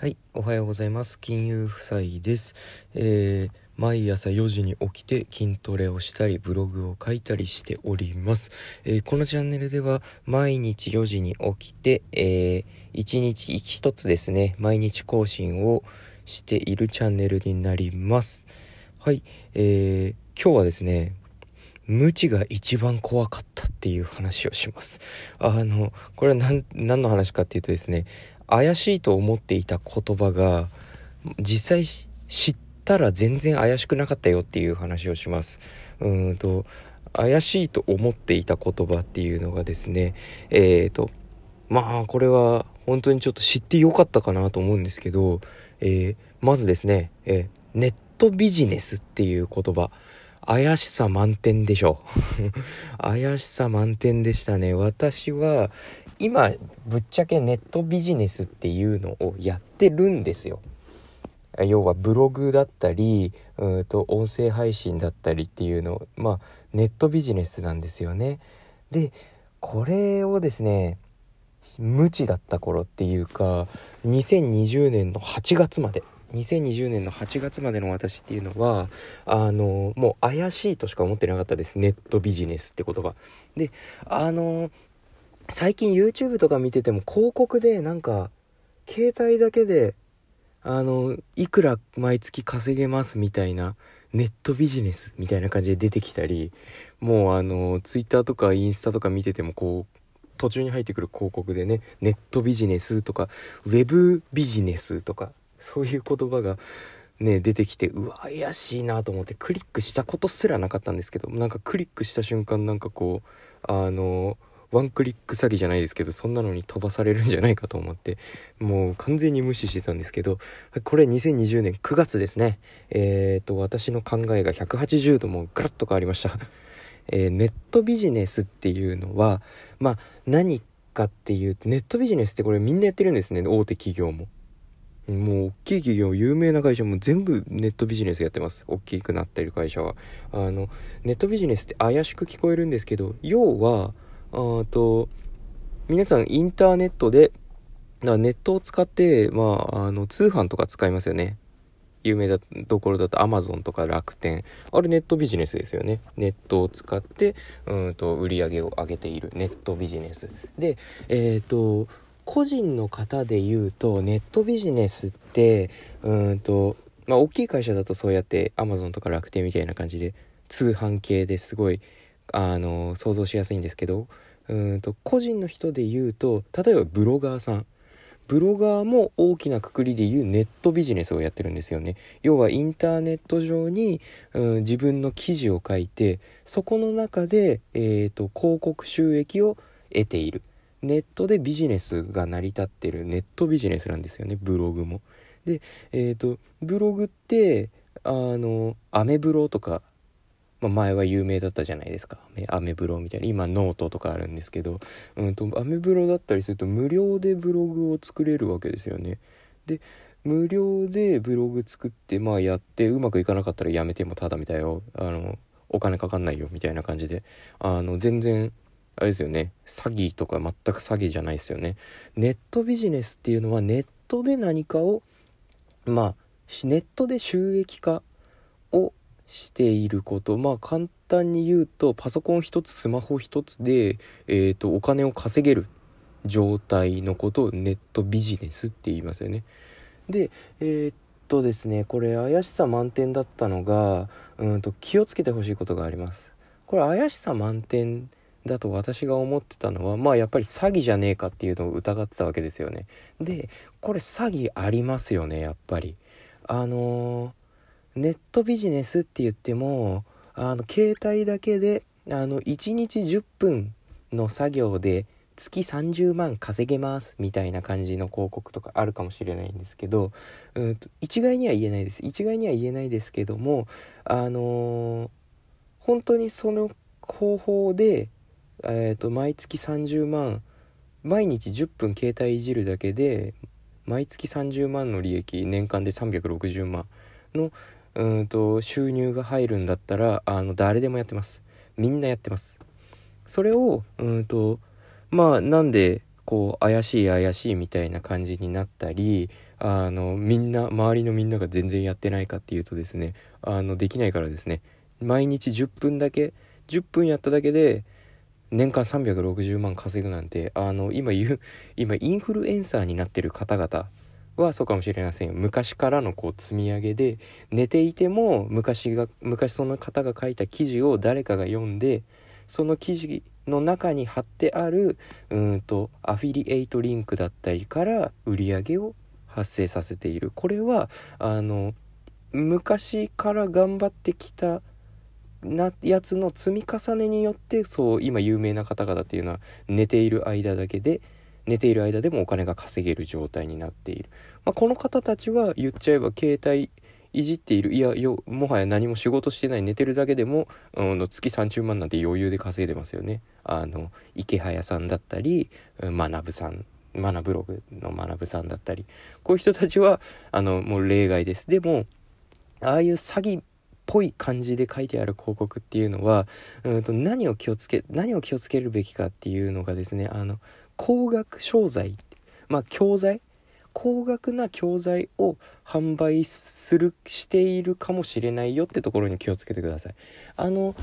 はい、おはようございます。金融夫妻です。えー毎朝4時に起きて筋トレをしたりブログを書いたりしております。えーこのチャンネルでは毎日4時に起きて、えー1日1つですね、毎日更新をしているチャンネルになります。はい、えー今日はですね、無知が一番怖かったっていう話をします。あの、これは何何の話かっていうとですね、怪しいと思っていた言葉が実際知ったら全然怪しくなかったよっていう話をします。うんと怪しいと思っていた言葉っていうのがですねえーとまあこれは本当にちょっと知ってよかったかなと思うんですけど、えーまずですね、えーネットビジネスっていう言葉。怪しさ満点でしょ。怪しさ満点でしたね。私は今ぶっちゃけネットビジネスっていうのをやってるんですよ。要はブログだったりうんと音声配信だったりっていうのまあネットビジネスなんですよね。でこれをですね無知だった頃っていうか2020年の8月まで2020年の8月までの私っていうのはあのもう怪しいとしか思ってなかったです。ネットビジネスって言葉。であの最近 YouTube とか見てても広告でなんか携帯だけであのいくら毎月稼げますみたいなネットビジネスみたいな感じで出てきたりもうあの Twitter とかインスタとか見ててもこう途中に入ってくる広告でねネットビジネスとかウェブビジネスとかそういう言葉がね出てきてうわ怪しいなと思ってクリックしたことすらなかったんですけどなんかクリックした瞬間なんかこうあのワンクリック詐欺じゃないですけどそんなのに飛ばされるんじゃないかと思ってもう完全に無視してたんですけどこれ2020年9月ですね。えっ、と私の考えが180度もガラッと変わりました。えーネットビジネスっていうのはまあ何かっていうとネットビジネスってこれみんなやってるんですね。大手企業も。もう大きい企業有名な会社も全部ネットビジネスやってます。大きくなってる会社は。あのネットビジネスって怪しく聞こえるんですけど要はあと皆さんインターネットでなネットを使って、まあ、あの通販とか使いますよね。有名だところだとアマゾンとか楽天。あれネットビジネスですよね。ネットを使ってうんと売り上げを上げている。ネットビジネス。でえっ、と個人の方で言うとネットビジネスってうんとまあ大きい会社だとそうやってアマゾンとか楽天みたいな感じで通販系ですごいあの想像しやすいんですけどうんと個人の人で言うと例えばブロガーさん。ブロガーも大きなくくりで言うネットビジネスをやってるんですよね。要はインターネット上に、うん、自分の記事を書いてそこの中で、えー、と広告収益を得ている。ネットでビジネスが成り立ってる。ネットビジネスなんですよねブログも。でえっ、とブログってあのアメブロとかまあ、前は有名だったじゃないですか。アメブロみたいな。今ノートとかあるんですけど、うん、とアメブロだったりすると無料でブログを作れるわけですよね。で無料でブログ作ってまあやってうまくいかなかったらやめてもただみたいよ。あのお金かかんないよみたいな感じで。あの全然あれですよね。詐欺とか全く詐欺じゃないですよね。ネットビジネスっていうのはネットで何かをまあネットで収益化していることまあ簡単に言うとパソコン一つスマホ一つで、えー、とお金を稼げる状態のことをネットビジネスって言いますよね。でえーっとですねこれ怪しさ満点だったのがうんと気をつけてほしいことがあります。これ怪しさ満点だと私が思ってたのはまあやっぱり詐欺じゃねえかっていうのを疑ってたわけですよね。でこれ詐欺ありますよねやっぱり。あのーネットビジネスって言ってもあの携帯だけであの1日10分の作業で月30万稼げますみたいな感じの広告とかあるかもしれないんですけどうん一概には言えないです。一概には言えないですけどもあのー本当にその方法で、えー、と毎月30万毎日10分携帯いじるだけで毎月30万の利益年間で360万のうんと収入が入るんだったらあの誰でもやってます。みんなやってます。それをうんとまあなんでこう怪しい怪しいみたいな感じになったりあのみんな周りのみんなが全然やってないかっていうとですねあのできないからですね。毎日10分だけ10分やっただけで年間360万稼ぐなんてあの今言う今インフルエンサーになってる方々はそうかもしれませんよ。昔からのこう積み上げで寝ていても昔が昔その方が書いた記事を誰かが読んでその記事の中に貼ってあるうんとアフィリエイトリンクだったりから売り上げを発生させている。これはあの昔から頑張ってきたなやつの積み重ねによってそう今有名な方々っていうのは寝ている間だけで寝ている間でもお金が稼げる状態になっている、まあ、この方たちは言っちゃえば携帯いじっている。いやよもはや何も仕事してない寝てるだけでも、うん、月30万なんて余裕で稼いでますよね。あの池早さんだったり学さんマナブログの学さんだったり。こういう人たちはあのもう例外です。でもああいう詐欺っぽい感じで書いてある広告っていうのはうんと何を気をつけ何を気をつけるべきかっていうのがですねあの高額商材まあ教材高額な教材を販売するしているかもしれないよってところに気をつけてください。あの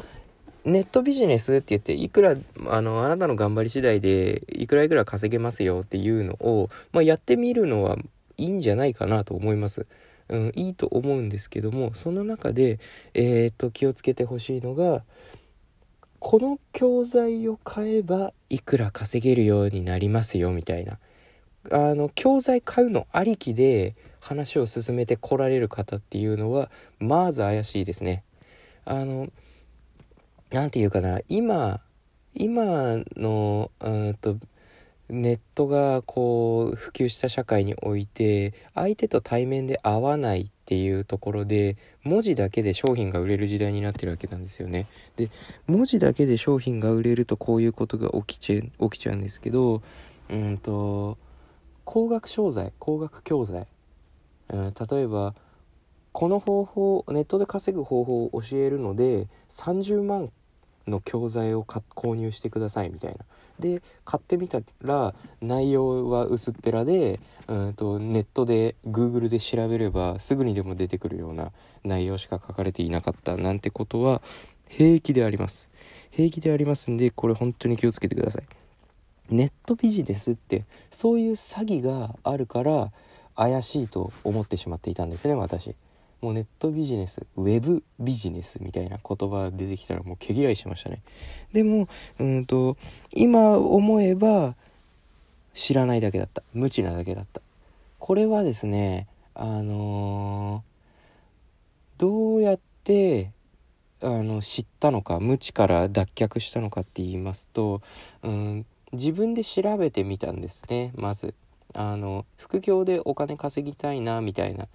ネットビジネスって言っていくらあのあなたの頑張り次第でいくらいくら稼げますよっていうのを、まあ、やってみるのはいいんじゃないかなと思います。うん、いいと思うんですけどもその中で、えーと、と気をつけてほしいのがこの教材を買えばいくら稼げるようになりますよみたいなあの教材買うのありきで話を進めてこられる方っていうのはまず怪しいですね。あの何て言うかな今今のうんとネットがこう普及した社会において相手と対面で会わないっていうところで文字だけで商品が売れる時代になってるわけなんですよね。で文字だけで商品が売れるとこういうことが起きちゃ起きちゃうんですけどうんと高額商材高額教材、うん、例えばこの方法ネットで稼ぐ方法を教えるので30万の教材を購入してくださいみたいな。で買ってみたら内容は薄っぺらでうんとネットで Google で調べればすぐにでも出てくるような内容しか書かれていなかったなんてことは平気であります。平気でありますんでこれ本当に気をつけてください。ネットビジネスってそういう詐欺があるから怪しいと思ってしまっていたんですね私。もうネットビジネスウェブビジネスみたいな言葉出てきたらもう毛嫌いしましたね。でもうんと今思えば知らないだけだった。無知なだけだった。これはですねあのー、どうやってあの知ったのか無知から脱却したのかって言いますと、うん、自分で調べてみたんですねまず。あの副業でお金稼ぎたいなみたいな。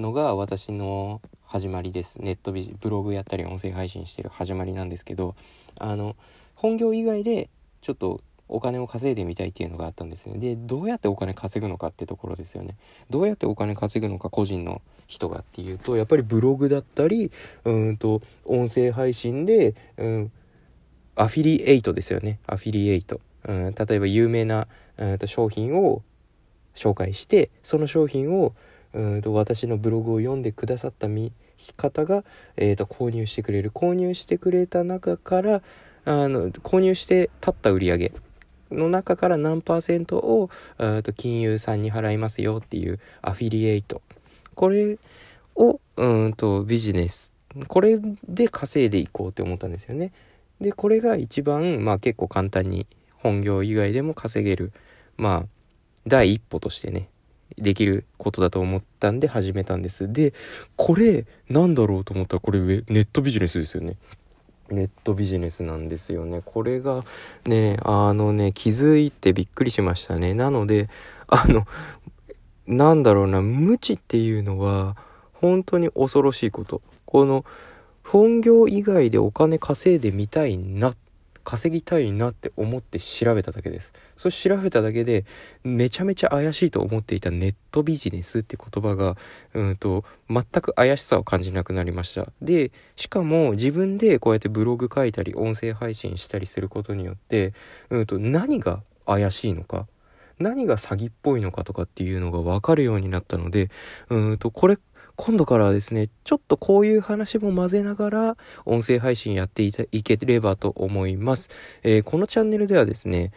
のが私の始まりです。ネットビブログやったり音声配信してる始まりなんですけどあの本業以外でちょっとお金を稼いでみたいっていうのがあったんですね。でどうやってお金稼ぐのかってところですよね。どうやってお金稼ぐのか個人の人がっていうとやっぱりブログだったりうんと音声配信で、うん、アフィリエイトですよね。アフィリエイト。うん、例えば有名な、うん、と商品を紹介してその商品を、うんと私のブログを読んでくださった方が、えー、と購入してくれる。購入してくれた中からあの購入して立った売り上げの中から何パーセントをと金融さんに払いますよっていうアフィリエイトこれをうんとビジネス。これで稼いでいこうって思ったんですよね。でこれが一番まあ結構簡単に本業以外でも稼げる。まあ第一歩としてね。できることだと思ったんで始めたんです。でこれなんだろうと思ったらこれネットビジネスですよね。ネットビジネスなんですよね。これがねあのね気づいてびっくりしましたね。なのであのなんだろうな無知っていうのは本当に恐ろしいこと。この本業以外でお金稼いでみたいなっ稼ぎたいなって思って調べただけです。そして調べただけでめちゃめちゃ怪しいと思っていたネットビジネスって言葉がうんと全く怪しさを感じなくなりました。でしかも自分でこうやってブログ書いたり音声配信したりすることによってうんと何が怪しいのか何が詐欺っぽいのかとかっていうのが分かるようになったのでうんとこれ今度からはですねちょっとこういう話も混ぜながら音声配信やっていいければと思います、えー、このチャンネルではですね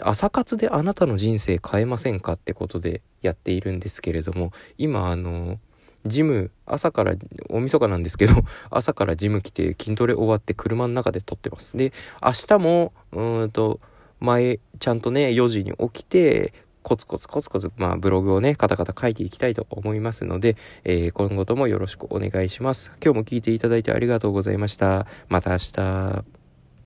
朝活であなたの人生変えませんかってことでやっているんですけれども今あのジム朝から大晦日なんですけど 朝からジム来て筋トレ終わって車の中で撮ってます。で明日もうんと前ちゃんとね4時に起きてコツコツコツコツ、まあ、ブログをね、カタカタ書いていきたいと思いますので、えー、今後ともよろしくお願いします。今日も聞いていただいてありがとうございました。また明日。